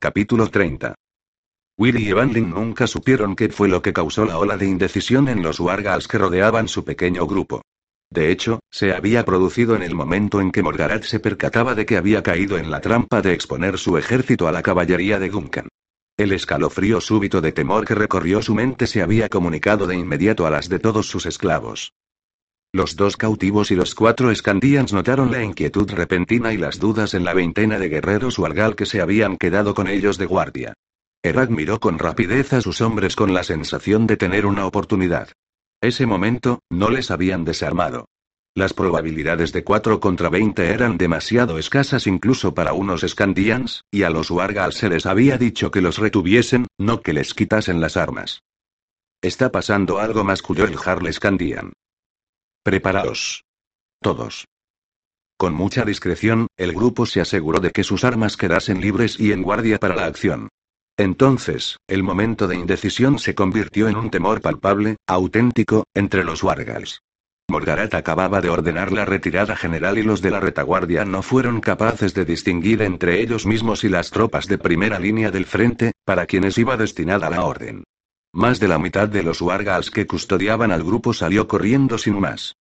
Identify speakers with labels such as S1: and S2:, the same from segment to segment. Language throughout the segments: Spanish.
S1: Capítulo 30. Willy y Evanlin nunca supieron qué fue lo que causó la ola de indecisión en los Wargals que rodeaban su pequeño grupo. De hecho, se había producido en el momento en que Morgarat se percataba de que había caído en la trampa de exponer su ejército a la caballería de Guncan. El escalofrío súbito de temor que recorrió su mente se había comunicado de inmediato a las de todos sus esclavos. Los dos cautivos y los cuatro Scandians notaron la inquietud repentina y las dudas en la veintena de guerreros Wargal que se habían quedado con ellos de guardia. Erak miró con rapidez a sus hombres con la sensación de tener una oportunidad. Ese momento, no les habían desarmado. Las probabilidades de 4 contra 20 eran demasiado escasas incluso para unos Scandians, y a los Wargal se les había dicho que los retuviesen, no que les quitasen las armas. Está pasando algo más cuyo el Harle Scandian. Preparaos. Todos. Con mucha discreción, el grupo se aseguró de que sus armas quedasen libres y en guardia para la acción. Entonces, el momento de indecisión se convirtió en un temor palpable, auténtico, entre los Wargals. Morgarat acababa de ordenar la retirada general y los de la retaguardia no fueron capaces de distinguir entre ellos mismos y las tropas de primera línea del frente, para quienes iba destinada la orden. Más de la mitad de los Wargals que custodiaban al grupo salió corriendo sin más.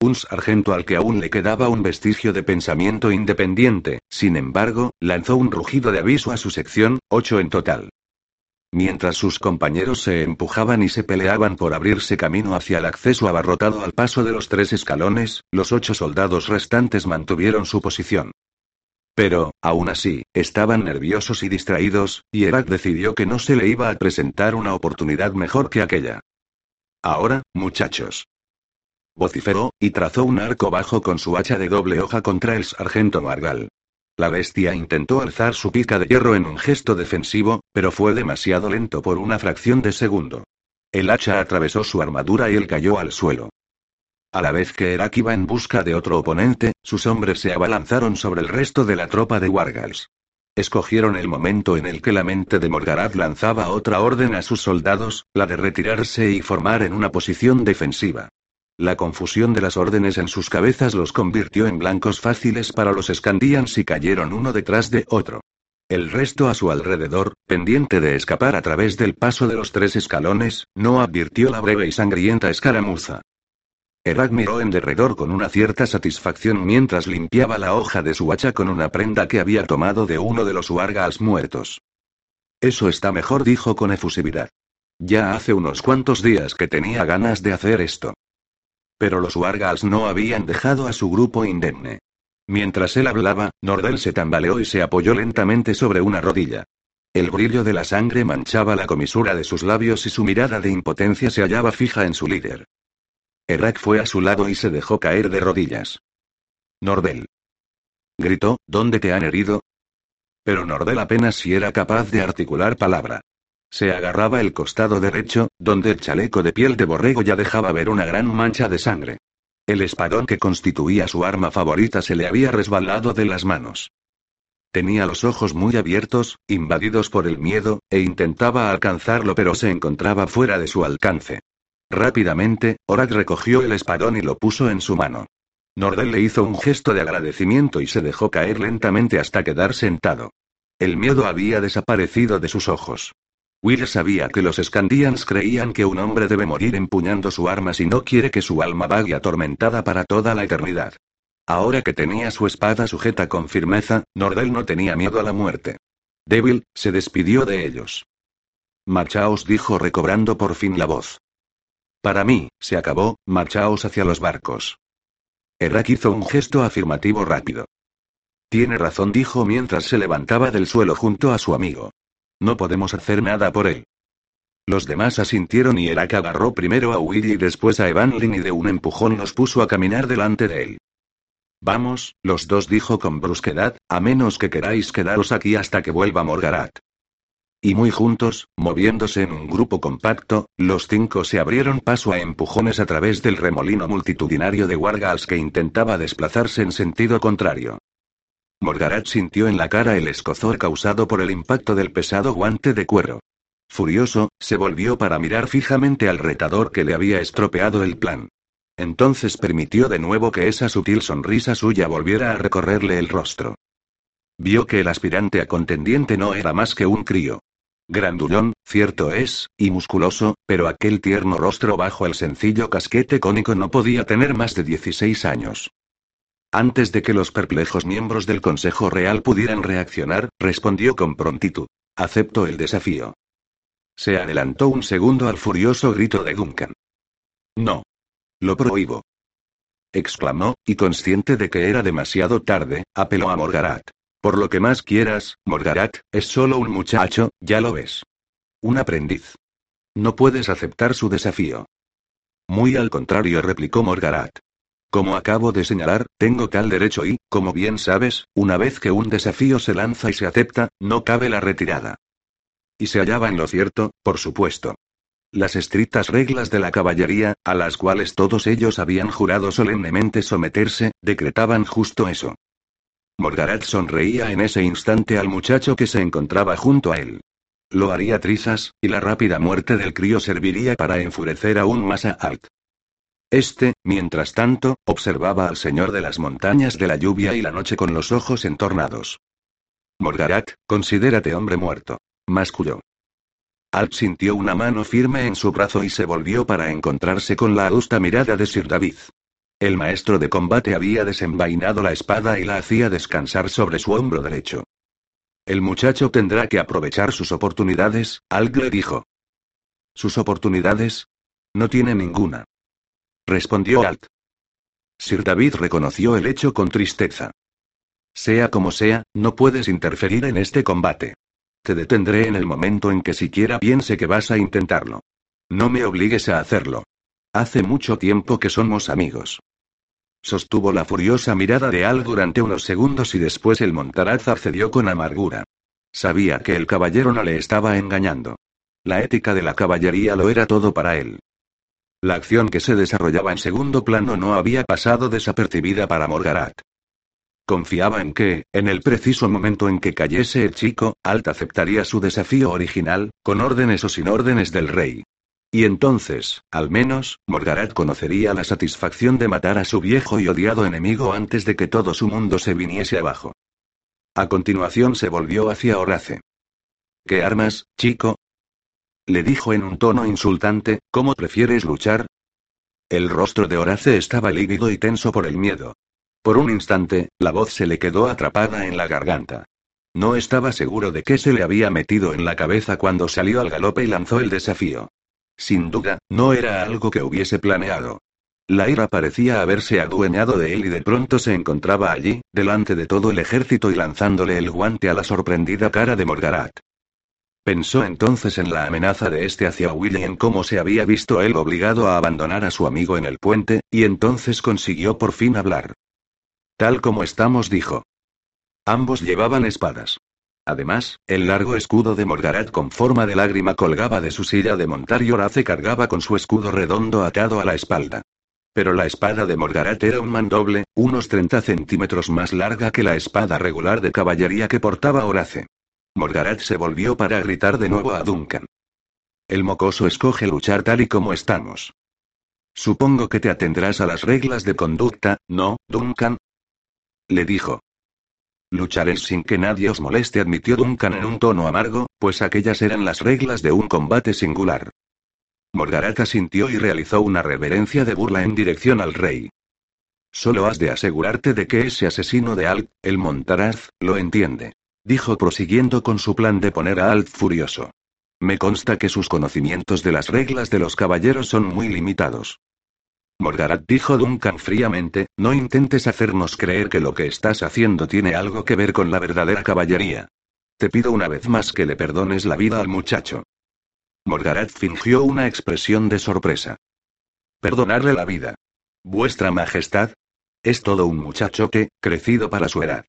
S1: Un sargento al que aún le quedaba un vestigio de pensamiento independiente, sin embargo, lanzó un rugido de aviso a su sección, ocho en total. Mientras sus compañeros se empujaban y se peleaban por abrirse camino hacia el acceso abarrotado al paso de los tres escalones, los ocho soldados restantes mantuvieron su posición. Pero, aún así, estaban nerviosos y distraídos, y Erak decidió que no se le iba a presentar una oportunidad mejor que aquella. Ahora, muchachos. Vociferó, y trazó un arco bajo con su hacha de doble hoja contra el sargento Margal. La bestia intentó alzar su pica de hierro en un gesto defensivo, pero fue demasiado lento por una fracción de segundo. El hacha atravesó su armadura y él cayó al suelo. A la vez que Erak iba en busca de otro oponente, sus hombres se abalanzaron sobre el resto de la tropa de Wargals. Escogieron el momento en el que la mente de Morgarath lanzaba otra orden a sus soldados, la de retirarse y formar en una posición defensiva. La confusión de las órdenes en sus cabezas los convirtió en blancos fáciles para los Scandians y cayeron uno detrás de otro. El resto a su alrededor, pendiente de escapar a través del paso de los tres escalones, no advirtió la breve y sangrienta escaramuza. Erak miró en derredor con una cierta satisfacción mientras limpiaba la hoja de su hacha con una prenda que había tomado de uno de los Wargals muertos. Eso está mejor, dijo con efusividad. Ya hace unos cuantos días que tenía ganas de hacer esto. Pero los Wargals no habían dejado a su grupo indemne. Mientras él hablaba, Nordel se tambaleó y se apoyó lentamente sobre una rodilla. El brillo de la sangre manchaba la comisura de sus labios y su mirada de impotencia se hallaba fija en su líder. Erak fue a su lado y se dejó caer de rodillas. Nordel. Gritó, ¿dónde te han herido? Pero Nordel apenas si era capaz de articular palabra. Se agarraba el costado derecho, donde el chaleco de piel de borrego ya dejaba ver una gran mancha de sangre. El espadón que constituía su arma favorita se le había resbalado de las manos. Tenía los ojos muy abiertos, invadidos por el miedo, e intentaba alcanzarlo pero se encontraba fuera de su alcance. Rápidamente, Orak recogió el espadón y lo puso en su mano. Nordel le hizo un gesto de agradecimiento y se dejó caer lentamente hasta quedar sentado. El miedo había desaparecido de sus ojos. Will sabía que los Scandians creían que un hombre debe morir empuñando su arma si no quiere que su alma vague atormentada para toda la eternidad. Ahora que tenía su espada sujeta con firmeza, Nordel no tenía miedo a la muerte. Débil, se despidió de ellos. Marchaos dijo recobrando por fin la voz. Para mí, se acabó, marchaos hacia los barcos. Erak hizo un gesto afirmativo rápido. Tiene razón, dijo mientras se levantaba del suelo junto a su amigo. No podemos hacer nada por él. Los demás asintieron y Erak agarró primero a Willy y después a Evanlin y de un empujón los puso a caminar delante de él. Vamos, los dos dijo con brusquedad, a menos que queráis quedaros aquí hasta que vuelva Morgarat. Y muy juntos, moviéndose en un grupo compacto, los cinco se abrieron paso a empujones a través del remolino multitudinario de Wargals que intentaba desplazarse en sentido contrario. Morgarat sintió en la cara el escozor causado por el impacto del pesado guante de cuero. Furioso, se volvió para mirar fijamente al retador que le había estropeado el plan. Entonces permitió de nuevo que esa sutil sonrisa suya volviera a recorrerle el rostro. Vio que el aspirante a contendiente no era más que un crío. Grandullón, cierto es, y musculoso, pero aquel tierno rostro bajo el sencillo casquete cónico no podía tener más de 16 años. Antes de que los perplejos miembros del Consejo Real pudieran reaccionar, respondió con prontitud. Acepto el desafío. Se adelantó un segundo al furioso grito de Duncan. No. Lo prohíbo. Exclamó, y consciente de que era demasiado tarde, apeló a Morgarat. Por lo que más quieras, Morgarat, es solo un muchacho, ya lo ves. Un aprendiz. No puedes aceptar su desafío. Muy al contrario, replicó Morgarat. Como acabo de señalar, tengo tal derecho y, como bien sabes, una vez que un desafío se lanza y se acepta, no cabe la retirada. Y se hallaba en lo cierto, por supuesto. Las estrictas reglas de la caballería, a las cuales todos ellos habían jurado solemnemente someterse, decretaban justo eso. Morgarat sonreía en ese instante al muchacho que se encontraba junto a él. Lo haría trizas, y la rápida muerte del crío serviría para enfurecer aún más a Alt. Este, mientras tanto, observaba al señor de las montañas de la lluvia y la noche con los ojos entornados. Morgarat, considérate hombre muerto. Masculló. Alt sintió una mano firme en su brazo y se volvió para encontrarse con la adusta mirada de Sir David. El maestro de combate había desenvainado la espada y la hacía descansar sobre su hombro derecho. El muchacho tendrá que aprovechar sus oportunidades, Alt le dijo. ¿Sus oportunidades? No tiene ninguna. Respondió Alt. Sir David reconoció el hecho con tristeza. Sea como sea, no puedes interferir en este combate. Te detendré en el momento en que siquiera piense que vas a intentarlo. No me obligues a hacerlo. Hace mucho tiempo que somos amigos. Sostuvo la furiosa mirada de Al durante unos segundos y después el montaraz accedió con amargura. Sabía que el caballero no le estaba engañando. La ética de la caballería lo era todo para él. La acción que se desarrollaba en segundo plano no había pasado desapercibida para Morgarat. Confiaba en que, en el preciso momento en que cayese el chico, Alt aceptaría su desafío original, con órdenes o sin órdenes del rey. Y entonces, al menos, Morgarat conocería la satisfacción de matar a su viejo y odiado enemigo antes de que todo su mundo se viniese abajo. A continuación se volvió hacia Horace. ¿Qué armas, chico? Le dijo en un tono insultante, ¿cómo prefieres luchar? El rostro de Horace estaba lívido y tenso por el miedo. Por un instante, la voz se le quedó atrapada en la garganta. No estaba seguro de qué se le había metido en la cabeza cuando salió al galope y lanzó el desafío. Sin duda, no era algo que hubiese planeado. La ira parecía haberse adueñado de él y de pronto se encontraba allí, delante de todo el ejército y lanzándole el guante a la sorprendida cara de Morgarat. Pensó entonces en la amenaza de este hacia Willy y en cómo se había visto él obligado a abandonar a su amigo en el puente, y entonces consiguió por fin hablar. Tal como estamos, dijo. Ambos llevaban espadas. Además, el largo escudo de Morgarat con forma de lágrima colgaba de su silla de montar y Horace cargaba con su escudo redondo atado a la espalda. Pero la espada de Morgarat era un mandoble, unos 30 centímetros más larga que la espada regular de caballería que portaba Horace. Morgarat se volvió para gritar de nuevo a Duncan. El mocoso escoge luchar tal y como estamos. Supongo que te atendrás a las reglas de conducta, ¿no, Duncan? Le dijo. Lucharéis sin que nadie os moleste, admitió Duncan en un tono amargo, pues aquellas eran las reglas de un combate singular. Morgarat asintió y realizó una reverencia de burla en dirección al rey. Solo has de asegurarte de que ese asesino de Alt, el Montaraz, lo entiende. Dijo prosiguiendo con su plan de poner a Alt furioso. Me consta que sus conocimientos de las reglas de los caballeros son muy limitados. Morgarat dijo Duncan fríamente, no intentes hacernos creer que lo que estás haciendo tiene algo que ver con la verdadera caballería. Te pido una vez más que le perdones la vida al muchacho. Morgarat fingió una expresión de sorpresa. ¿Perdonarle la vida? ¿Vuestra Majestad? es todo un muchachote, crecido para su edad.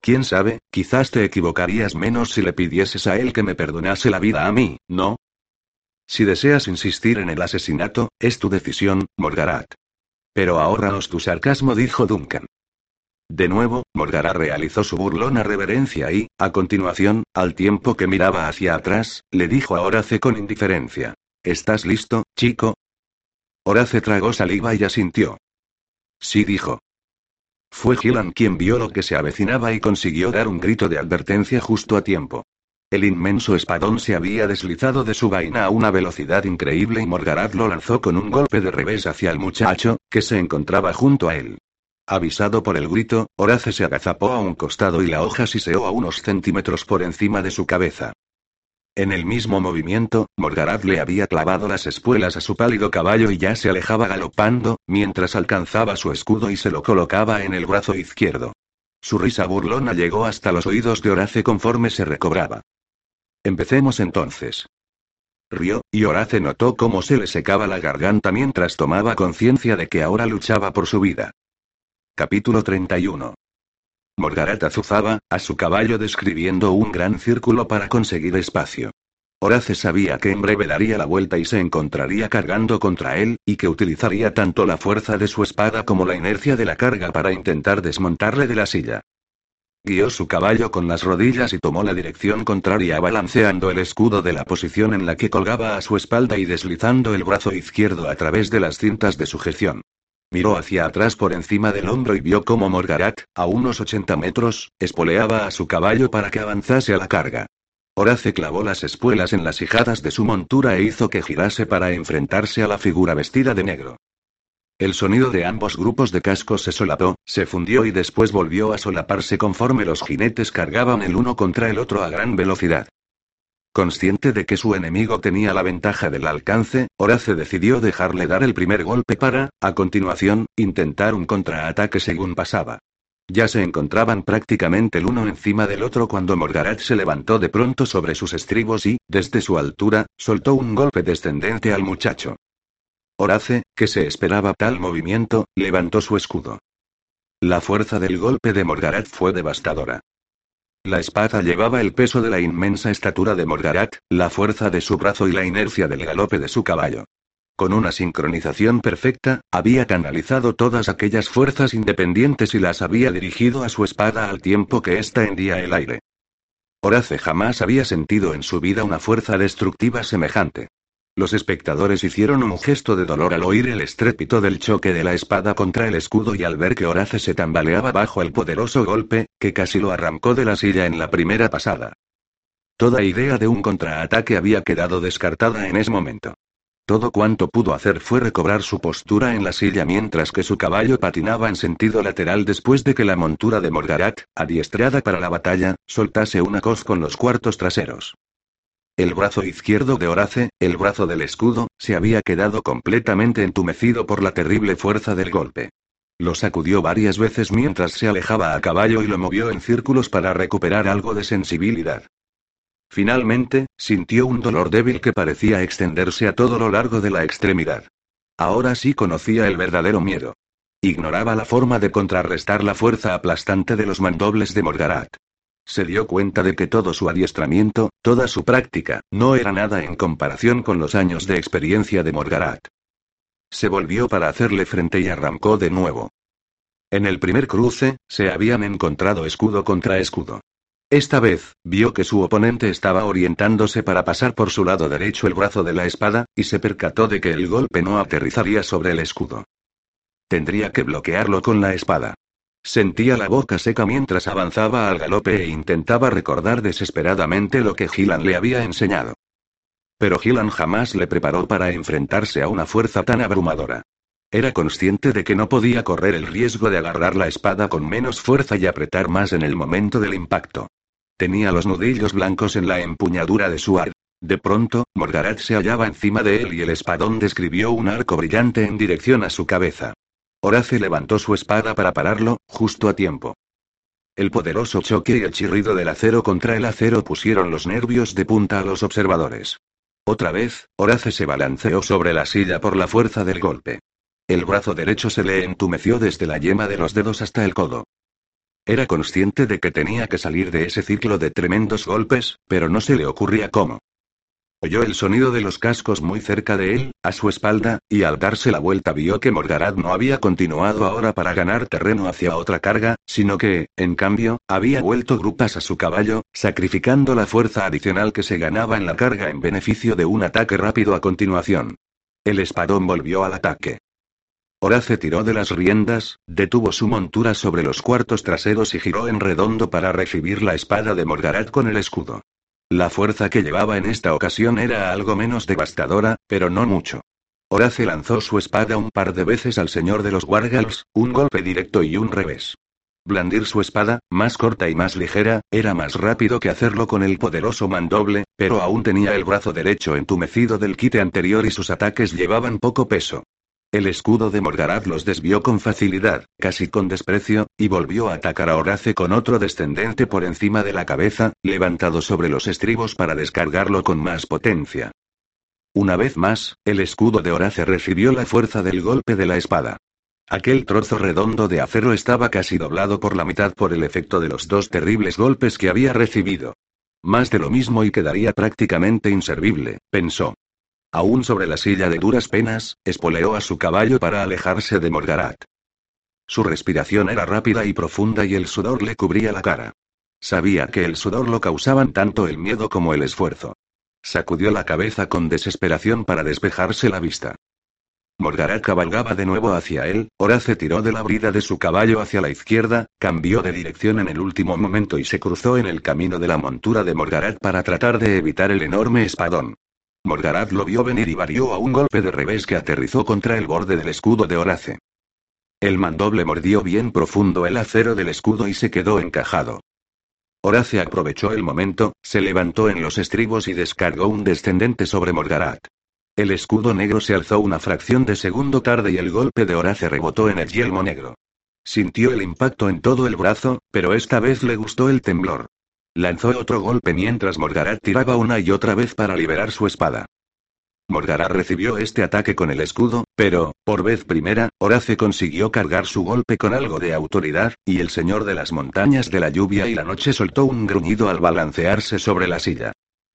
S1: Quién sabe, quizás te equivocarías menos si le pidieses a él que me perdonase la vida a mí, ¿no? Si deseas insistir en el asesinato, es tu decisión, Morgarat. Pero ahórranos tu sarcasmo, dijo Duncan. De nuevo, Morgarat realizó su burlona reverencia y, a continuación, al tiempo que miraba hacia atrás, le dijo a Horace con indiferencia. ¿Estás listo, chico? Horace tragó saliva y asintió. Sí dijo. Fue Gillan quien vio lo que se avecinaba y consiguió dar un grito de advertencia justo a tiempo. El inmenso espadón se había deslizado de su vaina a una velocidad increíble y Morgarat lo lanzó con un golpe de revés hacia el muchacho, que se encontraba junto a él. Avisado por el grito, Horace se agazapó a un costado y la hoja siseó a unos centímetros por encima de su cabeza. En el mismo movimiento, Morgarat le había clavado las espuelas a su pálido caballo y ya se alejaba galopando, mientras alcanzaba su escudo y se lo colocaba en el brazo izquierdo. Su risa burlona llegó hasta los oídos de Horace conforme se recobraba. Empecemos entonces. Rió, y Horace notó cómo se le secaba la garganta mientras tomaba conciencia de que ahora luchaba por su vida. Capítulo 31. Morgarat azuzaba, a su caballo describiendo un gran círculo para conseguir espacio. Horace sabía que en breve daría la vuelta y se encontraría cargando contra él, y que utilizaría tanto la fuerza de su espada como la inercia de la carga para intentar desmontarle de la silla. Guió su caballo con las rodillas y tomó la dirección contraria balanceando el escudo de la posición en la que colgaba a su espalda y deslizando el brazo izquierdo a través de las cintas de sujeción. Miró hacia atrás por encima del hombro y vio cómo Morgarat, a unos 80 metros, espoleaba a su caballo para que avanzase a la carga. Horace clavó las espuelas en las hijadas de su montura e hizo que girase para enfrentarse a la figura vestida de negro. El sonido de ambos grupos de cascos se solapó, se fundió y después volvió a solaparse conforme los jinetes cargaban el uno contra el otro a gran velocidad. Consciente de que su enemigo tenía la ventaja del alcance, Horace decidió dejarle dar el primer golpe para, a continuación, intentar un contraataque según pasaba. Ya se encontraban prácticamente el uno encima del otro cuando Morgarat se levantó de pronto sobre sus estribos y, desde su altura, soltó un golpe descendente al muchacho. Horace, que se esperaba tal movimiento, levantó su escudo. La fuerza del golpe de Morgarat fue devastadora. La espada llevaba el peso de la inmensa estatura de Morgarat, la fuerza de su brazo y la inercia del galope de su caballo. Con una sincronización perfecta, había canalizado todas aquellas fuerzas independientes y las había dirigido a su espada al tiempo que ésta hendía el aire. Horace jamás había sentido en su vida una fuerza destructiva semejante. Los espectadores hicieron un gesto de dolor al oír el estrépito del choque de la espada contra el escudo y al ver que Horace se tambaleaba bajo el poderoso golpe, que casi lo arrancó de la silla en la primera pasada. Toda idea de un contraataque había quedado descartada en ese momento. Todo cuanto pudo hacer fue recobrar su postura en la silla mientras que su caballo patinaba en sentido lateral después de que la montura de Morgarat, adiestrada para la batalla, soltase una coz con los cuartos traseros. El brazo izquierdo de Horace, el brazo del escudo, se había quedado completamente entumecido por la terrible fuerza del golpe. Lo sacudió varias veces mientras se alejaba a caballo y lo movió en círculos para recuperar algo de sensibilidad. Finalmente, sintió un dolor débil que parecía extenderse a todo lo largo de la extremidad. Ahora sí conocía el verdadero miedo. Ignoraba la forma de contrarrestar la fuerza aplastante de los mandobles de Morgarat. Se dio cuenta de que todo su adiestramiento, toda su práctica, no era nada en comparación con los años de experiencia de Morgarat. Se volvió para hacerle frente y arrancó de nuevo. En el primer cruce, se habían encontrado escudo contra escudo. Esta vez, vio que su oponente estaba orientándose para pasar por su lado derecho el brazo de la espada, y se percató de que el golpe no aterrizaría sobre el escudo. Tendría que bloquearlo con la espada. Sentía la boca seca mientras avanzaba al galope e intentaba recordar desesperadamente lo que Gillan le había enseñado. Pero Gillan jamás le preparó para enfrentarse a una fuerza tan abrumadora. Era consciente de que no podía correr el riesgo de agarrar la espada con menos fuerza y apretar más en el momento del impacto. Tenía los nudillos blancos en la empuñadura de su ar. De pronto, Morgarat se hallaba encima de él y el espadón describió un arco brillante en dirección a su cabeza. Horace levantó su espada para pararlo, justo a tiempo. El poderoso choque y el chirrido del acero contra el acero pusieron los nervios de punta a los observadores. Otra vez, Horace se balanceó sobre la silla por la fuerza del golpe. El brazo derecho se le entumeció desde la yema de los dedos hasta el codo. Era consciente de que tenía que salir de ese ciclo de tremendos golpes, pero no se le ocurría cómo. Oyó el sonido de los cascos muy cerca de él, a su espalda, y al darse la vuelta vio que Morgarad no había continuado ahora para ganar terreno hacia otra carga, sino que, en cambio, había vuelto grupas a su caballo, sacrificando la fuerza adicional que se ganaba en la carga en beneficio de un ataque rápido a continuación. El espadón volvió al ataque. Horace tiró de las riendas, detuvo su montura sobre los cuartos traseros y giró en redondo para recibir la espada de Morgarat con el escudo. La fuerza que llevaba en esta ocasión era algo menos devastadora, pero no mucho. Horace lanzó su espada un par de veces al señor de los Wargals, un golpe directo y un revés. Blandir su espada, más corta y más ligera, era más rápido que hacerlo con el poderoso mandoble, pero aún tenía el brazo derecho entumecido del quite anterior y sus ataques llevaban poco peso. El escudo de Morgarath los desvió con facilidad, casi con desprecio, y volvió a atacar a Horace con otro descendente por encima de la cabeza, levantado sobre los estribos para descargarlo con más potencia. Una vez más, el escudo de Horace recibió la fuerza del golpe de la espada. Aquel trozo redondo de acero estaba casi doblado por la mitad por el efecto de los dos terribles golpes que había recibido. Más de lo mismo y quedaría prácticamente inservible, pensó. Aún sobre la silla de duras penas, espoleó a su caballo para alejarse de Morgarat. Su respiración era rápida y profunda y el sudor le cubría la cara. Sabía que el sudor lo causaban tanto el miedo como el esfuerzo. Sacudió la cabeza con desesperación para despejarse la vista. Morgarat cabalgaba de nuevo hacia él, Horace tiró de la brida de su caballo hacia la izquierda, cambió de dirección en el último momento y se cruzó en el camino de la montura de Morgarat para tratar de evitar el enorme espadón. Morgarat lo vio venir y varió a un golpe de revés que aterrizó contra el borde del escudo de Horace. El mandoble mordió bien profundo el acero del escudo y se quedó encajado. Horace aprovechó el momento, se levantó en los estribos y descargó un descendente sobre Morgarat. El escudo negro se alzó una fracción de segundo tarde y el golpe de Horace rebotó en el yelmo negro. Sintió el impacto en todo el brazo, pero esta vez le gustó el temblor. Lanzó otro golpe mientras Morgarat tiraba una y otra vez para liberar su espada. Morgarat recibió este ataque con el escudo, pero, por vez primera, Horace consiguió cargar su golpe con algo de autoridad, y el señor de las montañas de la lluvia y la noche soltó un gruñido al balancearse sobre la silla.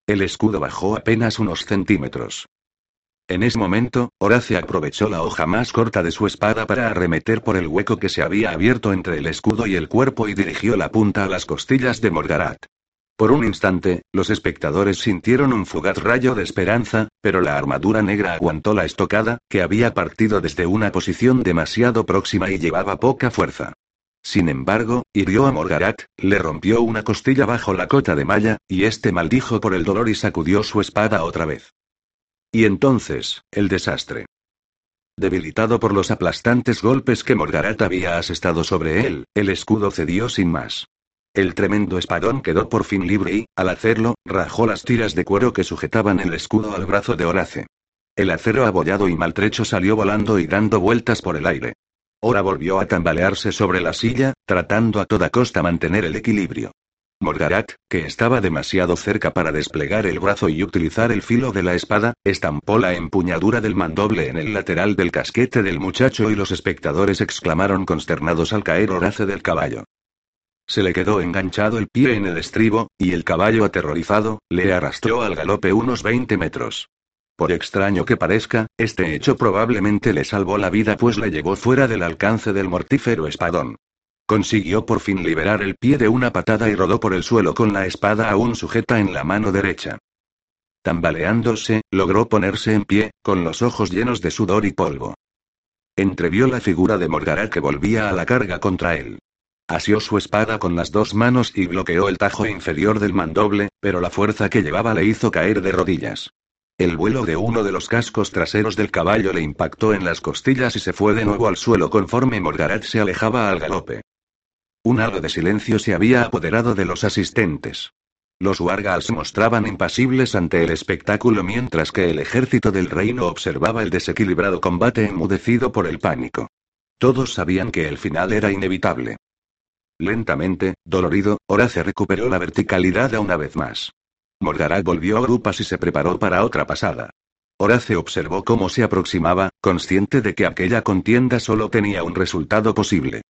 S1: El escudo bajó apenas unos centímetros. En ese momento, Horace aprovechó la hoja más corta de su espada para arremeter por el hueco que se había abierto entre el escudo y el cuerpo y dirigió la punta a las costillas de Morgarat. Por un instante, los espectadores sintieron un fugaz rayo de esperanza, pero la armadura negra aguantó la estocada, que había partido desde una posición demasiado próxima y llevaba poca fuerza. Sin embargo, hirió a Morgarat, le rompió una costilla bajo la cota de malla, y este maldijo por el dolor y sacudió su espada otra vez. Y entonces, el desastre. Debilitado por los aplastantes golpes que Morgarat había asestado sobre él, el escudo cedió sin más. El tremendo espadón quedó por fin libre y, al hacerlo, rajó las tiras de cuero que sujetaban el escudo al brazo de Horace. El acero abollado y maltrecho salió volando y dando vueltas por el aire. Ora volvió a tambalearse sobre la silla, tratando a toda costa mantener el equilibrio. Morgarat, que estaba demasiado cerca para desplegar el brazo y utilizar el filo de la espada, estampó la empuñadura del mandoble en el lateral del casquete del muchacho y los espectadores exclamaron consternados al caer Horace del caballo. Se le quedó enganchado el pie en el estribo, y el caballo aterrorizado, le arrastró al galope unos 20 metros. Por extraño que parezca, este hecho probablemente le salvó la vida pues le llevó fuera del alcance del mortífero espadón. Consiguió por fin liberar el pie de una patada y rodó por el suelo con la espada aún sujeta en la mano derecha. Tambaleándose, logró ponerse en pie, con los ojos llenos de sudor y polvo. Entrevió la figura de Morgarat que volvía a la carga contra él. Asió su espada con las dos manos y bloqueó el tajo inferior del mandoble, pero la fuerza que llevaba le hizo caer de rodillas. El vuelo de uno de los cascos traseros del caballo le impactó en las costillas y se fue de nuevo al suelo conforme Morgarat se alejaba al galope. Un halo de silencio se había apoderado de los asistentes. Los Wargals mostraban impasibles ante el espectáculo mientras que el ejército del reino observaba el desequilibrado combate enmudecido por el pánico. Todos sabían que el final era inevitable. Lentamente, dolorido, Horace recuperó la verticalidad una vez más. Morgarat volvió a grupas y se preparó para otra pasada. Horace observó cómo se aproximaba, consciente de que aquella contienda solo tenía un resultado posible.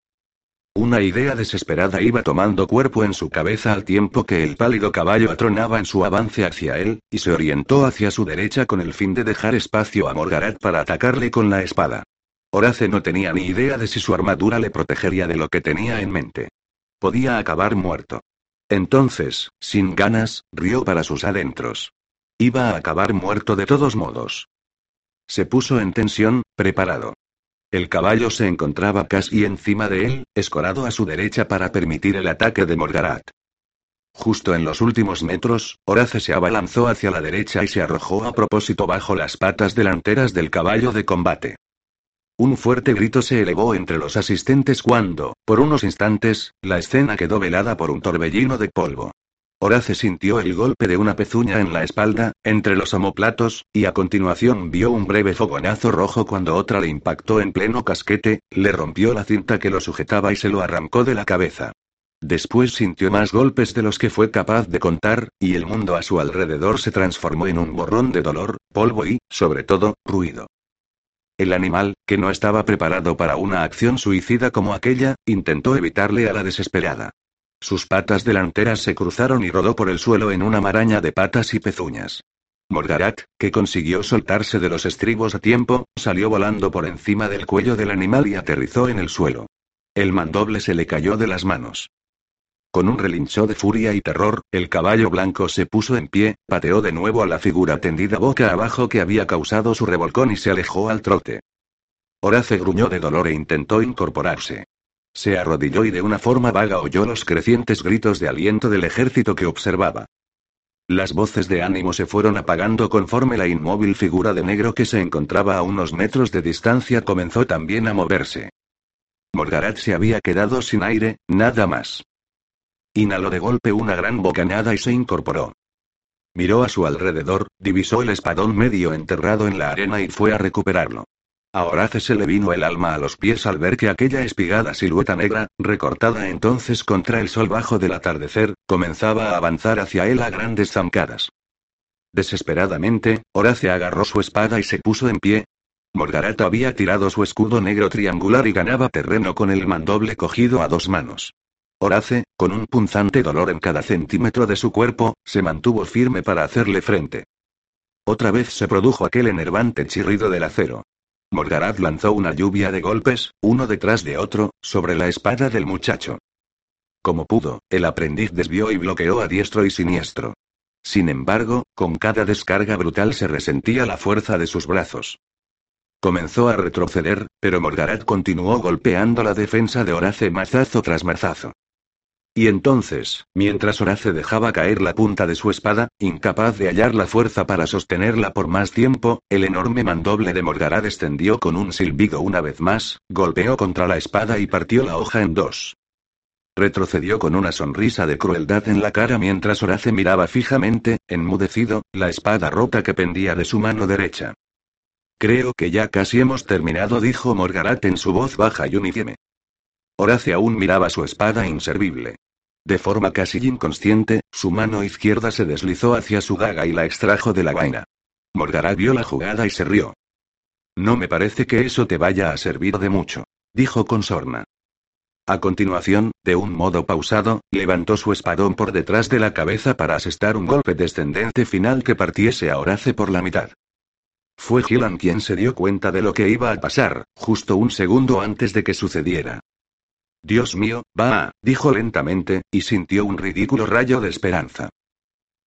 S1: Una idea desesperada iba tomando cuerpo en su cabeza al tiempo que el pálido caballo atronaba en su avance hacia él, y se orientó hacia su derecha con el fin de dejar espacio a Morgarat para atacarle con la espada. Horace no tenía ni idea de si su armadura le protegería de lo que tenía en mente. Podía acabar muerto. Entonces, sin ganas, rió para sus adentros. Iba a acabar muerto de todos modos. Se puso en tensión, preparado. El caballo se encontraba casi encima de él, escorado a su derecha para permitir el ataque de Morgarat. Justo en los últimos metros, Horace se abalanzó hacia la derecha y se arrojó a propósito bajo las patas delanteras del caballo de combate. Un fuerte grito se elevó entre los asistentes cuando, por unos instantes, la escena quedó velada por un torbellino de polvo. Horace sintió el golpe de una pezuña en la espalda, entre los omoplatos, y a continuación vio un breve fogonazo rojo cuando otra le impactó en pleno casquete, le rompió la cinta que lo sujetaba y se lo arrancó de la cabeza. Después sintió más golpes de los que fue capaz de contar, y el mundo a su alrededor se transformó en un borrón de dolor, polvo y, sobre todo, ruido. El animal, que no estaba preparado para una acción suicida como aquella, intentó evitarle a la desesperada. Sus patas delanteras se cruzaron y rodó por el suelo en una maraña de patas y pezuñas. Morgarat, que consiguió soltarse de los estribos a tiempo, salió volando por encima del cuello del animal y aterrizó en el suelo. El mandoble se le cayó de las manos. Con un relincho de furia y terror, el caballo blanco se puso en pie, pateó de nuevo a la figura tendida boca abajo que había causado su revolcón y se alejó al trote. Horace gruñó de dolor e intentó incorporarse. Se arrodilló y de una forma vaga oyó los crecientes gritos de aliento del ejército que observaba. Las voces de ánimo se fueron apagando conforme la inmóvil figura de negro que se encontraba a unos metros de distancia comenzó también a moverse. Morgarat se había quedado sin aire, nada más. Inhaló de golpe una gran bocanada y se incorporó. Miró a su alrededor, divisó el espadón medio enterrado en la arena y fue a recuperarlo. A Horace se le vino el alma a los pies al ver que aquella espigada silueta negra, recortada entonces contra el sol bajo del atardecer, comenzaba a avanzar hacia él a grandes zancadas. Desesperadamente, Horace agarró su espada y se puso en pie. Morgarat había tirado su escudo negro triangular y ganaba terreno con el mandoble cogido a dos manos. Horace, con un punzante dolor en cada centímetro de su cuerpo, se mantuvo firme para hacerle frente. Otra vez se produjo aquel enervante chirrido del acero. Morgarat lanzó una lluvia de golpes, uno detrás de otro, sobre la espada del muchacho. Como pudo, el aprendiz desvió y bloqueó a diestro y siniestro. Sin embargo, con cada descarga brutal se resentía la fuerza de sus brazos. Comenzó a retroceder, pero Morgarat continuó golpeando la defensa de Horace mazazo tras mazazo. Y entonces, mientras Horace dejaba caer la punta de su espada, incapaz de hallar la fuerza para sostenerla por más tiempo, el enorme mandoble de Morgará descendió con un silbido una vez más, golpeó contra la espada y partió la hoja en dos. Retrocedió con una sonrisa de crueldad en la cara mientras Horace miraba fijamente, enmudecido, la espada rota que pendía de su mano derecha. Creo que ya casi hemos terminado, dijo Morgarat en su voz baja y uniforme. Horace aún miraba su espada inservible. De forma casi inconsciente, su mano izquierda se deslizó hacia su daga y la extrajo de la vaina. Morgará vio la jugada y se rió. No me parece que eso te vaya a servir de mucho, dijo con sorna. A continuación, de un modo pausado, levantó su espadón por detrás de la cabeza para asestar un golpe descendente final que partiese a Horace por la mitad. Fue Gillan quien se dio cuenta de lo que iba a pasar, justo un segundo antes de que sucediera. Dios mío, va, dijo lentamente, y sintió un ridículo rayo de esperanza.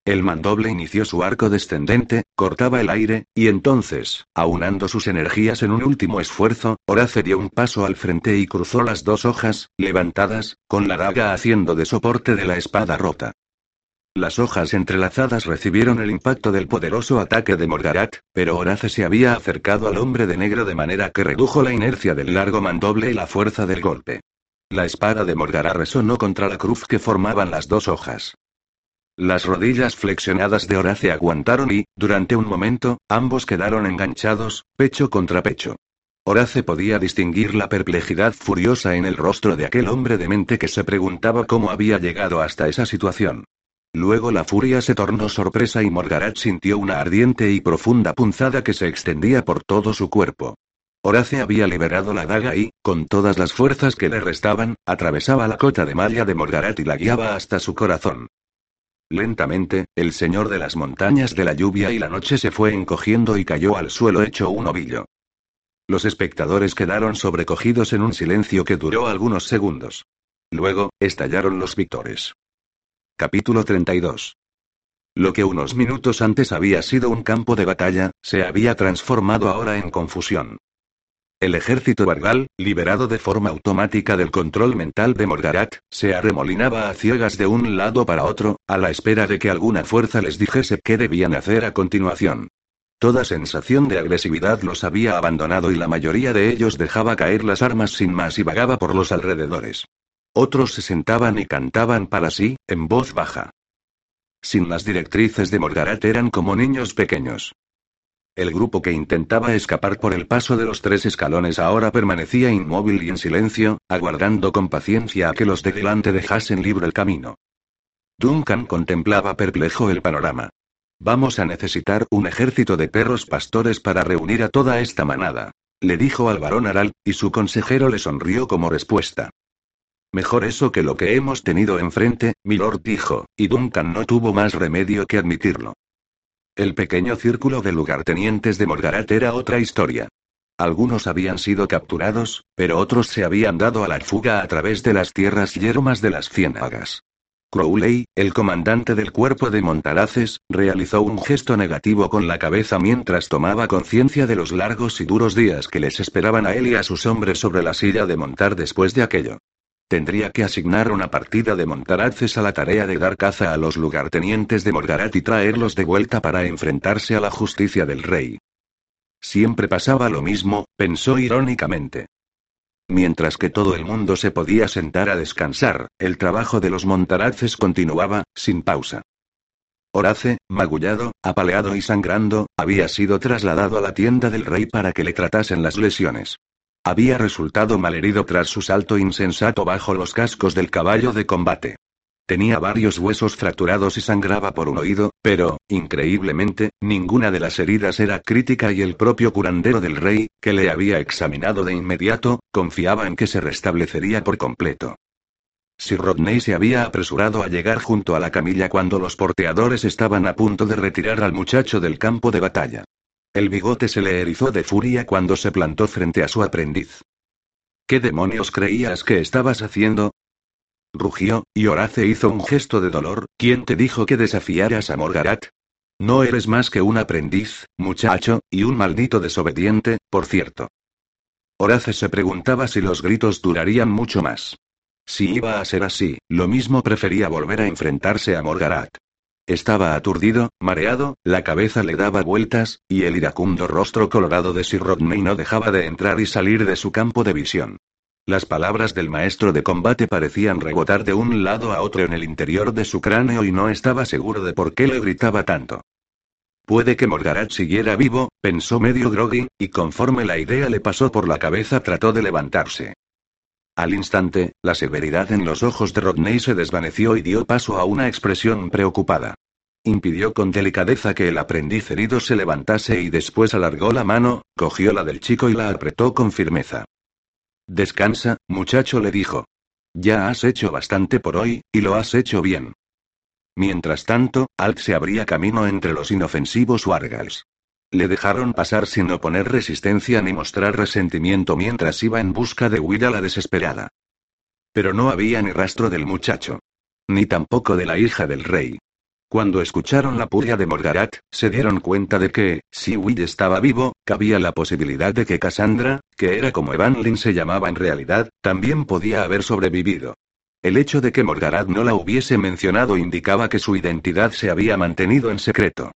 S1: El mandoble inició su arco descendente, cortaba el aire, y entonces, aunando sus energías en un último esfuerzo, Horace dio un paso al frente y cruzó las dos hojas, levantadas, con la daga haciendo de soporte de la espada rota. Las hojas entrelazadas recibieron el impacto del poderoso ataque de Morgarat, pero Horace se había acercado al hombre de negro de manera que redujo la inercia del largo mandoble y la fuerza del golpe. La espada de Morgara resonó contra la cruz que formaban las dos hojas. Las rodillas flexionadas de Horace aguantaron y, durante un momento, ambos quedaron enganchados, pecho contra pecho. Horace podía distinguir la perplejidad furiosa en el rostro de aquel hombre demente que se preguntaba cómo había llegado hasta esa situación. Luego la furia se tornó sorpresa y Morgarat sintió una ardiente y profunda punzada que se extendía por todo su cuerpo. Horace había liberado la daga y, con todas las fuerzas que le restaban, atravesaba la cota de malla de Morgarat y la guiaba hasta su corazón. Lentamente, el señor de las montañas de la lluvia y la noche se fue encogiendo y cayó al suelo hecho un ovillo. Los espectadores quedaron sobrecogidos en un silencio que duró algunos segundos. Luego, estallaron los victores. Capítulo 32. Lo que unos minutos antes había sido un campo de batalla, se había transformado ahora en confusión. El ejército Vargal, liberado de forma automática del control mental de Morgarat, se arremolinaba a ciegas de un lado para otro, a la espera de que alguna fuerza les dijese qué debían hacer a continuación. Toda sensación de agresividad los había abandonado y la mayoría de ellos dejaba caer las armas sin más y vagaba por los alrededores. Otros se sentaban y cantaban para sí, en voz baja. Sin las directrices de Morgarat eran como niños pequeños. El grupo que intentaba escapar por el paso de los tres escalones ahora permanecía inmóvil y en silencio, aguardando con paciencia a que los de delante dejasen libre el camino. Duncan contemplaba perplejo el panorama. Vamos a necesitar un ejército de perros pastores para reunir a toda esta manada, le dijo al varón Aral, y su consejero le sonrió como respuesta. Mejor eso que lo que hemos tenido enfrente, Milord dijo, y Duncan no tuvo más remedio que admitirlo. El pequeño círculo de lugartenientes de Morgarat era otra historia. Algunos habían sido capturados, pero otros se habían dado a la fuga a través de las tierras yermas de las ciénagas. Crowley, el comandante del cuerpo de Montaraces, realizó un gesto negativo con la cabeza mientras tomaba conciencia de los largos y duros días que les esperaban a él y a sus hombres sobre la silla de montar después de aquello. Tendría que asignar una partida de montaraces a la tarea de dar caza a los lugartenientes de Morgarat y traerlos de vuelta para enfrentarse a la justicia del rey. Siempre pasaba lo mismo, pensó irónicamente. Mientras que todo el mundo se podía sentar a descansar, el trabajo de los montaraces continuaba, sin pausa. Horace, magullado, apaleado y sangrando, había sido trasladado a la tienda del rey para que le tratasen las lesiones. Había resultado malherido tras su salto insensato bajo los cascos del caballo de combate. Tenía varios huesos fracturados y sangraba por un oído, pero, increíblemente, ninguna de las heridas era crítica y el propio curandero del rey, que le había examinado de inmediato, confiaba en que se restablecería por completo. Sir Rodney se había apresurado a llegar junto a la camilla cuando los porteadores estaban a punto de retirar al muchacho del campo de batalla. El bigote se le erizó de furia cuando se plantó frente a su aprendiz. ¿Qué demonios creías que estabas haciendo? Rugió, y Horace hizo un gesto de dolor. ¿Quién te dijo que desafiaras a Morgarat? No eres más que un aprendiz, muchacho, y un maldito desobediente, por cierto. Horace se preguntaba si los gritos durarían mucho más. Si iba a ser así, lo mismo prefería volver a enfrentarse a Morgarat. Estaba aturdido, mareado, la cabeza le daba vueltas, y el iracundo rostro colorado de Sir Rodney no dejaba de entrar y salir de su campo de visión. Las palabras del maestro de combate parecían rebotar de un lado a otro en el interior de su cráneo y no estaba seguro de por qué le gritaba tanto. Puede que Morgarat siguiera vivo, pensó medio groggy, y conforme la idea le pasó por la cabeza trató de levantarse. Al instante, la severidad en los ojos de Rodney se desvaneció y dio paso a una expresión preocupada. Impidió con delicadeza que el aprendiz herido se levantase y después alargó la mano, cogió la del chico y la apretó con firmeza. Descansa, muchacho, le dijo. Ya has hecho bastante por hoy, y lo has hecho bien. Mientras tanto, Alt se abría camino entre los inofensivos Wargals. Le dejaron pasar sin oponer resistencia ni mostrar resentimiento mientras iba en busca de huida la desesperada. Pero no había ni rastro del muchacho. Ni tampoco de la hija del rey. Cuando escucharon la puria de Morgarat, se dieron cuenta de que, si Will estaba vivo, cabía la posibilidad de que Cassandra, que era como Evanlin se llamaba en realidad, también podía haber sobrevivido. El hecho de que Morgarat no la hubiese mencionado indicaba que su identidad se había mantenido en secreto.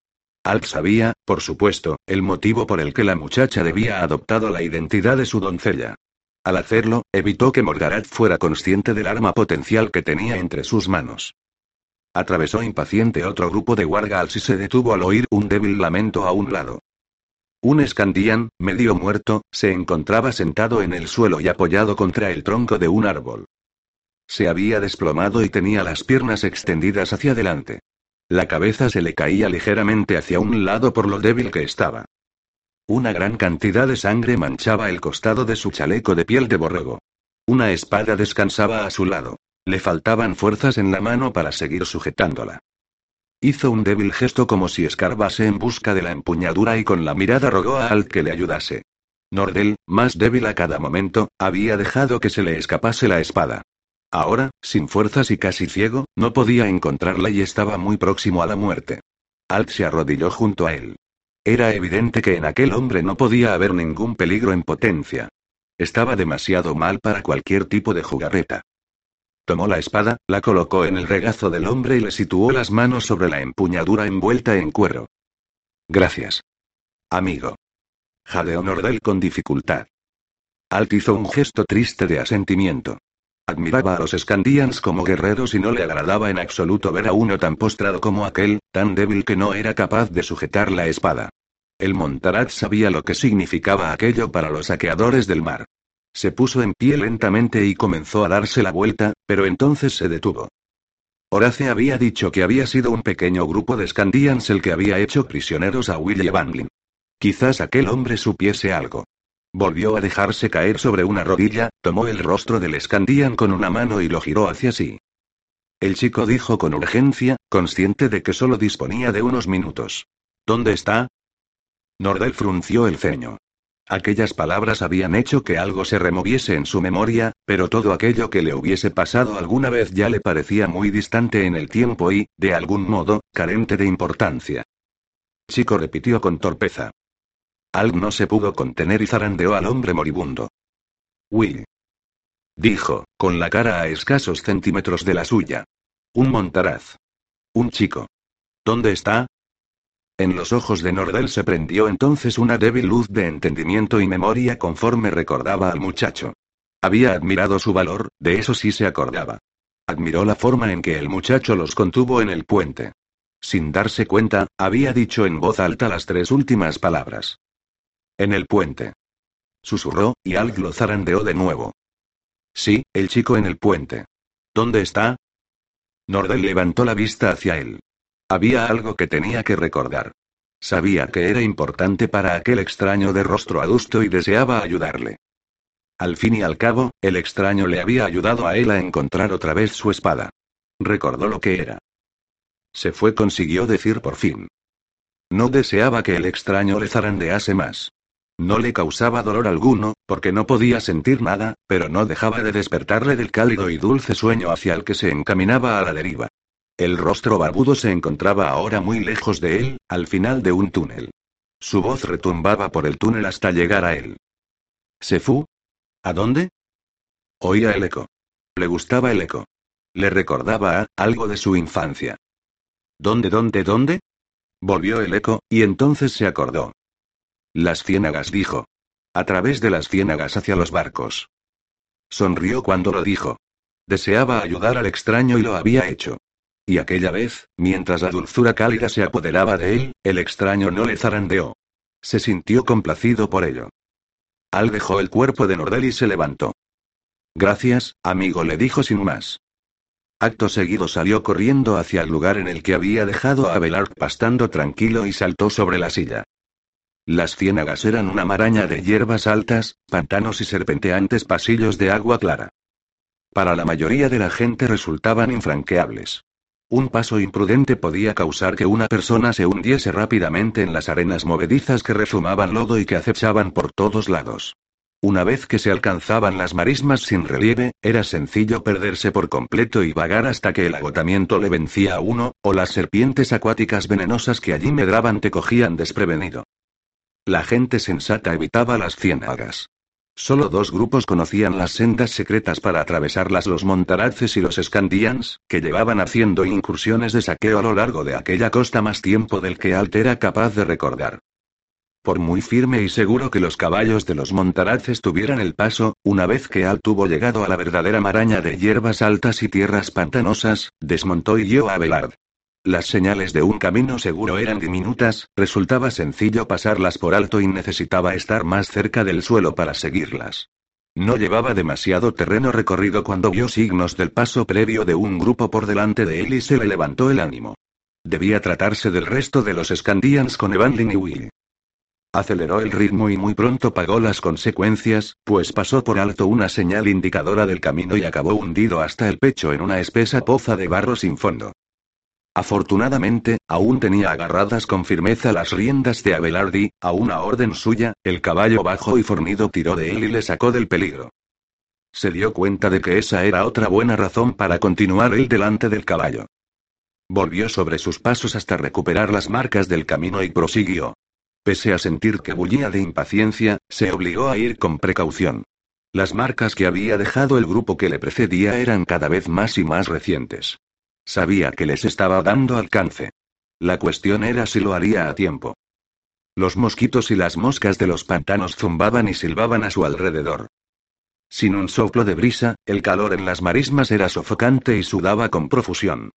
S1: Alp sabía, por supuesto, el motivo por el que la muchacha debía adoptado la identidad de su doncella. Al hacerlo, evitó que Morgarat fuera consciente del arma potencial que tenía entre sus manos. Atravesó impaciente otro grupo de wargals y se detuvo al oír un débil lamento a un lado. Un escandián, medio muerto, se encontraba sentado en el suelo y apoyado contra el tronco de un árbol. Se había desplomado y tenía las piernas extendidas hacia adelante. La cabeza se le caía ligeramente hacia un lado por lo débil que estaba. Una gran cantidad de sangre manchaba el costado de su chaleco de piel de borrego. Una espada descansaba a su lado. Le faltaban fuerzas en la mano para seguir sujetándola. Hizo un débil gesto como si escarbase en busca de la empuñadura y con la mirada rogó a Alt que le ayudase. Nordel, más débil a cada momento, había dejado que se le escapase la espada. Ahora, sin fuerzas y casi ciego, no podía encontrarla y estaba muy próximo a la muerte. Alt se arrodilló junto a él. Era evidente que en aquel hombre no podía haber ningún peligro en potencia. Estaba demasiado mal para cualquier tipo de jugarreta. Tomó la espada, la colocó en el regazo del hombre y le situó las manos sobre la empuñadura envuelta en cuero. Gracias. Amigo. Jadeó Nordel con dificultad. Alt hizo un gesto triste de asentimiento. Admiraba a los Scandians como guerreros y no le agradaba en absoluto ver a uno tan postrado como aquel, tan débil que no era capaz de sujetar la espada. El Montarat sabía lo que significaba aquello para los saqueadores del mar. Se puso en pie lentamente y comenzó a darse la vuelta, pero entonces se detuvo. Horace había dicho que había sido un pequeño grupo de Scandians el que había hecho prisioneros a William Banglin. Quizás aquel hombre supiese algo. Volvió a dejarse caer sobre una rodilla, tomó el rostro del Scandian con una mano y lo giró hacia sí. El chico dijo con urgencia, consciente de que solo disponía de unos minutos. ¿Dónde está? Nordel frunció el ceño. Aquellas palabras habían hecho que algo se removiese en su memoria, pero todo aquello que le hubiese pasado alguna vez ya le parecía muy distante en el tiempo y, de algún modo, carente de importancia. Chico repitió con torpeza. Al no se pudo contener y zarandeó al hombre moribundo. Will. Dijo, con la cara a escasos centímetros de la suya. Un montaraz. Un chico. ¿Dónde está? En los ojos de Nordel se prendió entonces una débil luz de entendimiento y memoria conforme recordaba al muchacho. Había admirado su valor, de eso sí se acordaba. Admiró la forma en que el muchacho los contuvo en el puente. Sin darse cuenta, había dicho en voz alta las tres últimas palabras. En el puente. Susurró, y Alg lo zarandeó de nuevo. Sí, el chico en el puente. ¿Dónde está? Nordel levantó la vista hacia él. Había algo que tenía que recordar. Sabía que era importante para aquel extraño de rostro adusto y deseaba ayudarle. Al fin y al cabo, el extraño le había ayudado a él a encontrar otra vez su espada. Recordó lo que era. Se fue, consiguió decir por fin. No deseaba que el extraño le zarandease más. No le causaba dolor alguno, porque no podía sentir nada, pero no dejaba de despertarle del cálido y dulce sueño hacia el que se encaminaba a la deriva. El rostro barbudo se encontraba ahora muy lejos de él, al final de un túnel. Su voz retumbaba por el túnel hasta llegar a él. ¿Se fu? ¿A dónde? Oía el eco. Le gustaba el eco. Le recordaba a, algo de su infancia. ¿Dónde, dónde, dónde? Volvió el eco, y entonces se acordó. Las ciénagas dijo. A través de las ciénagas hacia los barcos. Sonrió cuando lo dijo. Deseaba ayudar al extraño y lo había hecho. Y aquella vez, mientras la dulzura cálida se apoderaba de él, el extraño no le zarandeó. Se sintió complacido por ello. Al dejó el cuerpo de Nordel y se levantó. Gracias, amigo, le dijo sin más. Acto seguido salió corriendo hacia el lugar en el que había dejado a Abelard pastando tranquilo y saltó sobre la silla. Las ciénagas eran una maraña de hierbas altas, pantanos y serpenteantes pasillos de agua clara. Para la mayoría de la gente resultaban infranqueables. Un paso imprudente podía causar que una persona se hundiese rápidamente en las arenas movedizas que rezumaban lodo y que acechaban por todos lados. Una vez que se alcanzaban las marismas sin relieve, era sencillo perderse por completo y vagar hasta que el agotamiento le vencía a uno, o las serpientes acuáticas venenosas que allí medraban te cogían desprevenido. La gente sensata evitaba las ciénagas. Solo dos grupos conocían las sendas secretas para atravesarlas los montaraces y los escandians, que llevaban haciendo incursiones de saqueo a lo largo de aquella costa más tiempo del que Alt era capaz de recordar. Por muy firme y seguro que los caballos de los montaraces tuvieran el paso, una vez que Alt tuvo llegado a la verdadera maraña de hierbas altas y tierras pantanosas, desmontó y guió a Abelard. Las señales de un camino seguro eran diminutas, resultaba sencillo pasarlas por alto y necesitaba estar más cerca del suelo para seguirlas. No llevaba demasiado terreno recorrido cuando vio signos del paso previo de un grupo por delante de él y se le levantó el ánimo. Debía tratarse del resto de los Scandians con Evanlin y Will. Aceleró el ritmo y muy pronto pagó las consecuencias, pues pasó por alto una señal indicadora del camino y acabó hundido hasta el pecho en una espesa poza de barro sin fondo. Afortunadamente, aún tenía agarradas con firmeza las riendas de Abelardi, a una orden suya, el caballo bajo y fornido tiró de él y le sacó del peligro. Se dio cuenta de que esa era otra buena razón para continuar él delante del caballo. Volvió sobre sus pasos hasta recuperar las marcas del camino y prosiguió. Pese a sentir que bullía de impaciencia, se obligó a ir con precaución. Las marcas que había dejado el grupo que le precedía eran cada vez más y más recientes. Sabía que les estaba dando alcance. La cuestión era si lo haría a tiempo. Los mosquitos y las moscas de los pantanos zumbaban y silbaban a su alrededor. Sin un soplo de brisa, el calor en las marismas era sofocante y sudaba con profusión.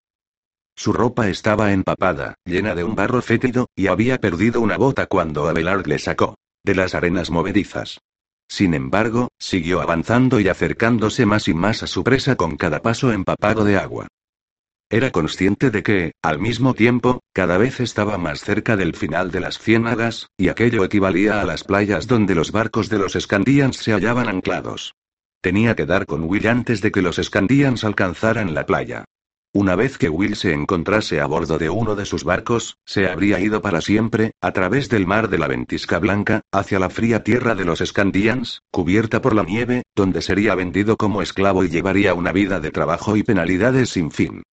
S1: Su ropa estaba empapada, llena de un barro fétido, y había perdido una bota cuando Abelard le sacó de las arenas movedizas. Sin embargo, siguió avanzando y acercándose más y más a su presa con cada paso empapado de agua. Era consciente de que, al mismo tiempo, cada vez estaba más cerca del final de las ciénagas, y aquello equivalía a las playas donde los barcos de los Scandians se hallaban anclados. Tenía que dar con Will antes de que los Scandians alcanzaran la playa. Una vez que Will se encontrase a bordo de uno de sus barcos, se habría ido para siempre, a través del mar de la ventisca blanca, hacia la fría tierra de los Scandians, cubierta por la nieve, donde sería vendido como esclavo y llevaría una vida de trabajo y penalidades sin fin.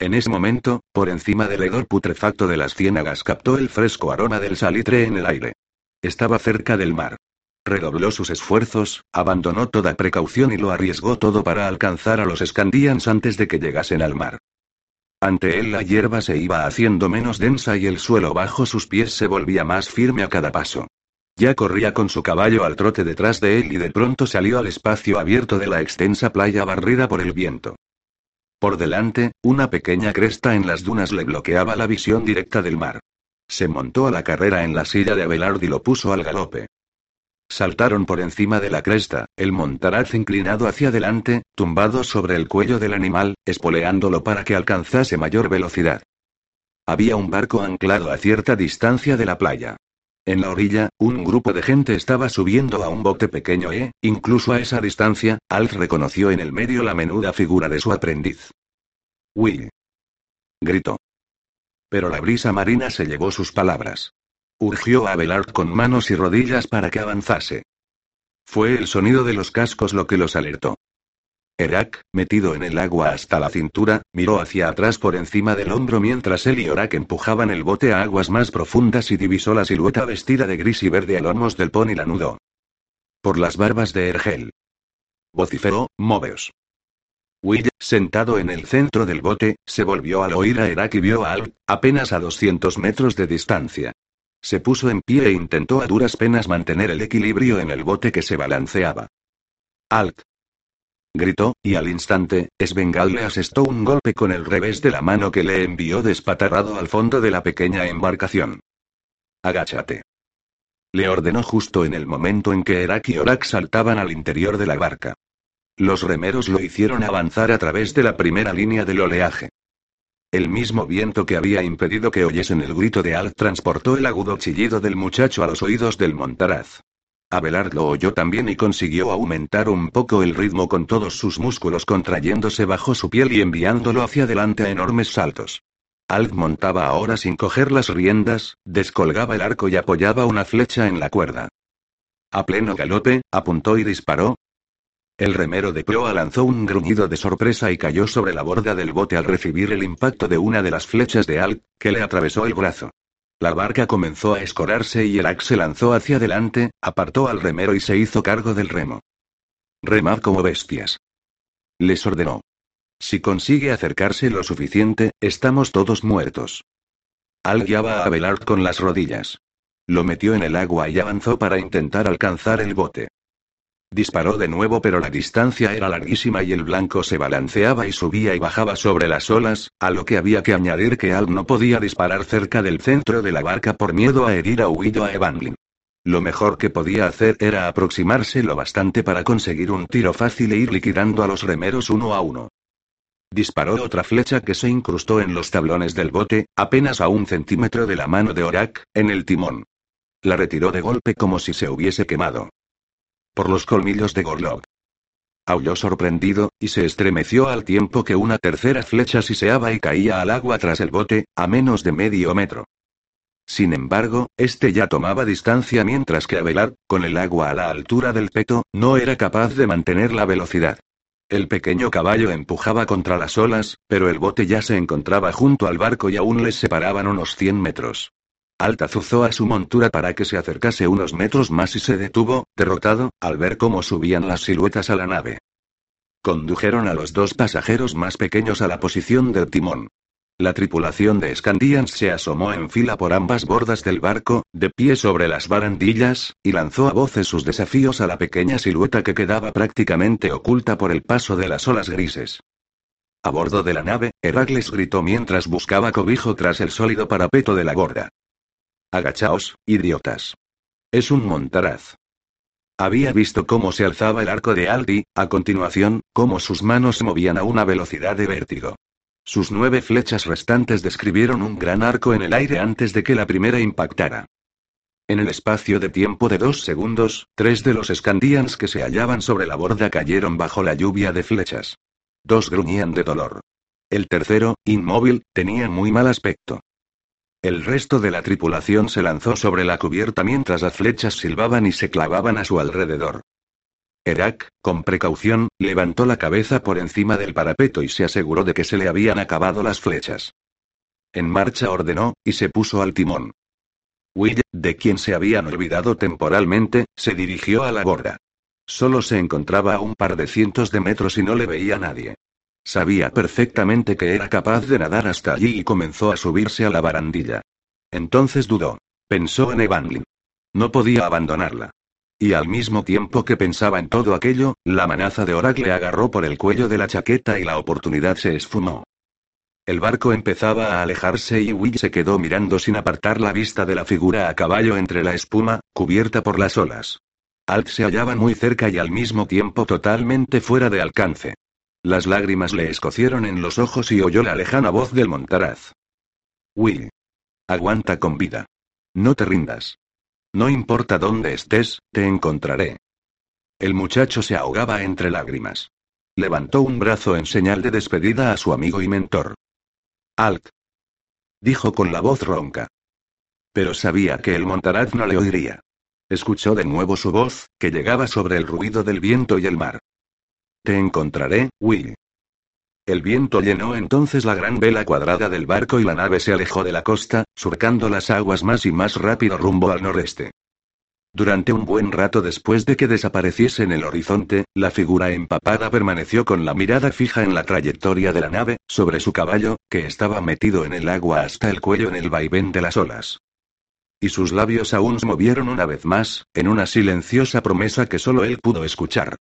S1: En ese momento, por encima del hedor putrefacto de las ciénagas captó el fresco aroma del salitre en el aire. Estaba cerca del mar. Redobló sus esfuerzos, abandonó toda precaución y lo arriesgó todo para alcanzar a los Scandians antes de que llegasen al mar. Ante él la hierba se iba haciendo menos densa y el suelo bajo sus pies se volvía más firme a cada paso. Ya corría con su caballo al trote detrás de él y de pronto salió al espacio abierto de la extensa playa barrida por el viento. Por delante, una pequeña cresta en las dunas le bloqueaba la visión directa del mar. Se montó a la carrera en la silla de Abelard y lo puso al galope. Saltaron por encima de la cresta, el montaraz inclinado hacia adelante, tumbado sobre el cuello del animal, espoleándolo para que alcanzase mayor velocidad. Había un barco anclado a cierta distancia de la playa. En la orilla, un grupo de gente estaba subiendo a un bote pequeño e, incluso a esa distancia, Alf reconoció en el medio la menuda figura de su aprendiz. Will. Gritó. Pero la brisa marina se llevó sus palabras. Urgió a Abelard con manos y rodillas para que avanzase. Fue el sonido de los cascos lo que los alertó. Erak, metido en el agua hasta la cintura, miró hacia atrás por encima del hombro mientras él y Orak empujaban el bote a aguas más profundas y divisó la silueta vestida de gris y verde a lomos del pony lanudo. Por las barbas de Ergel. Vociferó, moveos. Will, sentado en el centro del bote, se volvió al oír a Erak y vio a Al, apenas a 200 metros de distancia. Se puso en pie e intentó a duras penas mantener el equilibrio en el bote que se balanceaba. Alt. Gritó, y al instante, Svengal le asestó un golpe con el revés de la mano que le envió despatarrado al fondo de la pequeña embarcación. Agáchate. Le ordenó justo en el momento en que Erak y Orak saltaban al interior de la barca. Los remeros lo hicieron avanzar a través de la primera línea del oleaje. El mismo viento que había impedido que oyesen el grito de Alt transportó el agudo chillido del muchacho a los oídos del montaraz. Abelard lo oyó también y consiguió aumentar un poco el ritmo con todos sus músculos contrayéndose bajo su piel y enviándolo hacia adelante a enormes saltos. Alt montaba ahora sin coger las riendas, descolgaba el arco y apoyaba una flecha en la cuerda. A pleno galope, apuntó y disparó, el remero de proa lanzó un gruñido de sorpresa y cayó sobre la borda del bote al recibir el impacto de una de las flechas de Al, que le atravesó el brazo. La barca comenzó a escorarse y el Ax se lanzó hacia adelante, apartó al remero y se hizo cargo del remo. Remad como bestias. Les ordenó. Si consigue acercarse lo suficiente, estamos todos muertos. Al guiaba a Abelard con las rodillas. Lo metió en el agua y avanzó para intentar alcanzar el bote. Disparó de nuevo pero la distancia era larguísima y el blanco se balanceaba y subía y bajaba sobre las olas, a lo que había que añadir que Al no podía disparar cerca del centro de la barca por miedo a herir a huido a Evanlin. Lo mejor que podía hacer era aproximarse lo bastante para conseguir un tiro fácil e ir liquidando a los remeros uno a uno. Disparó otra flecha que se incrustó en los tablones del bote, apenas a un centímetro de la mano de Orak, en el timón. La retiró de golpe como si se hubiese quemado. Por los colmillos de Gorlok. Aulló sorprendido, y se estremeció al tiempo que una tercera flecha siseaba y caía al agua tras el bote, a menos de medio metro. Sin embargo, este ya tomaba distancia mientras que Abelard, con el agua a la altura del peto, no era capaz de mantener la velocidad. El pequeño caballo empujaba contra las olas, pero el bote ya se encontraba junto al barco y aún les separaban unos 100 metros. Alt azuzó a su montura para que se acercase unos metros más y se detuvo, derrotado, al ver cómo subían las siluetas a la nave. Condujeron a los dos pasajeros más pequeños a la posición del timón. La tripulación de Scandians se asomó en fila por ambas bordas del barco, de pie sobre las barandillas, y lanzó a voces sus desafíos a la pequeña silueta que quedaba prácticamente oculta por el paso de las olas grises. A bordo de la nave, Heracles gritó mientras buscaba cobijo tras el sólido parapeto de la borda. Agachaos, idiotas. Es un montaraz. Había visto cómo se alzaba el arco de Aldi, a continuación, cómo sus manos se movían a una velocidad de vértigo. Sus nueve flechas restantes describieron un gran arco en el aire antes de que la primera impactara. En el espacio de tiempo de dos segundos, tres de los Scandians que se hallaban sobre la borda cayeron bajo la lluvia de flechas. Dos gruñían de dolor. El tercero, inmóvil, tenía muy mal aspecto. El resto de la tripulación se lanzó sobre la cubierta mientras las flechas silbaban y se clavaban a su alrededor. Herak, con precaución, levantó la cabeza por encima del parapeto y se aseguró de que se le habían acabado las flechas. En marcha ordenó, y se puso al timón. Will, de quien se habían olvidado temporalmente, se dirigió a la borda. Solo se encontraba a un par de cientos de metros y no le veía nadie. Sabía perfectamente que era capaz de nadar hasta allí y comenzó a subirse a la barandilla. Entonces dudó. Pensó en Evangeline. No podía abandonarla. Y al mismo tiempo que pensaba en todo aquello, la manaza de Oracle le agarró por el cuello de la chaqueta y la oportunidad se esfumó. El barco empezaba a alejarse y Will se quedó mirando sin apartar la vista de la figura a caballo entre la espuma, cubierta por las olas. Alt se hallaba muy cerca y al mismo tiempo totalmente fuera de alcance. Las lágrimas le escocieron en los ojos y oyó la lejana voz del montaraz. Will. Aguanta con vida. No te rindas. No importa dónde estés, te encontraré. El muchacho se ahogaba entre lágrimas. Levantó un brazo en señal de despedida a su amigo y mentor. Alt. Dijo con la voz ronca. Pero sabía que el montaraz no le oiría. Escuchó de nuevo su voz, que llegaba sobre el ruido del viento y el mar. Te encontraré, Will. El viento llenó entonces la gran vela cuadrada del barco y la nave se alejó de la costa, surcando las aguas más y más rápido rumbo al noreste. Durante un buen rato después de que desapareciese en el horizonte, la figura empapada permaneció con la mirada fija en la trayectoria de la nave, sobre su caballo, que estaba metido en el agua hasta el cuello en el vaivén de las olas. Y sus labios aún se movieron una vez más, en una silenciosa promesa que solo él pudo escuchar.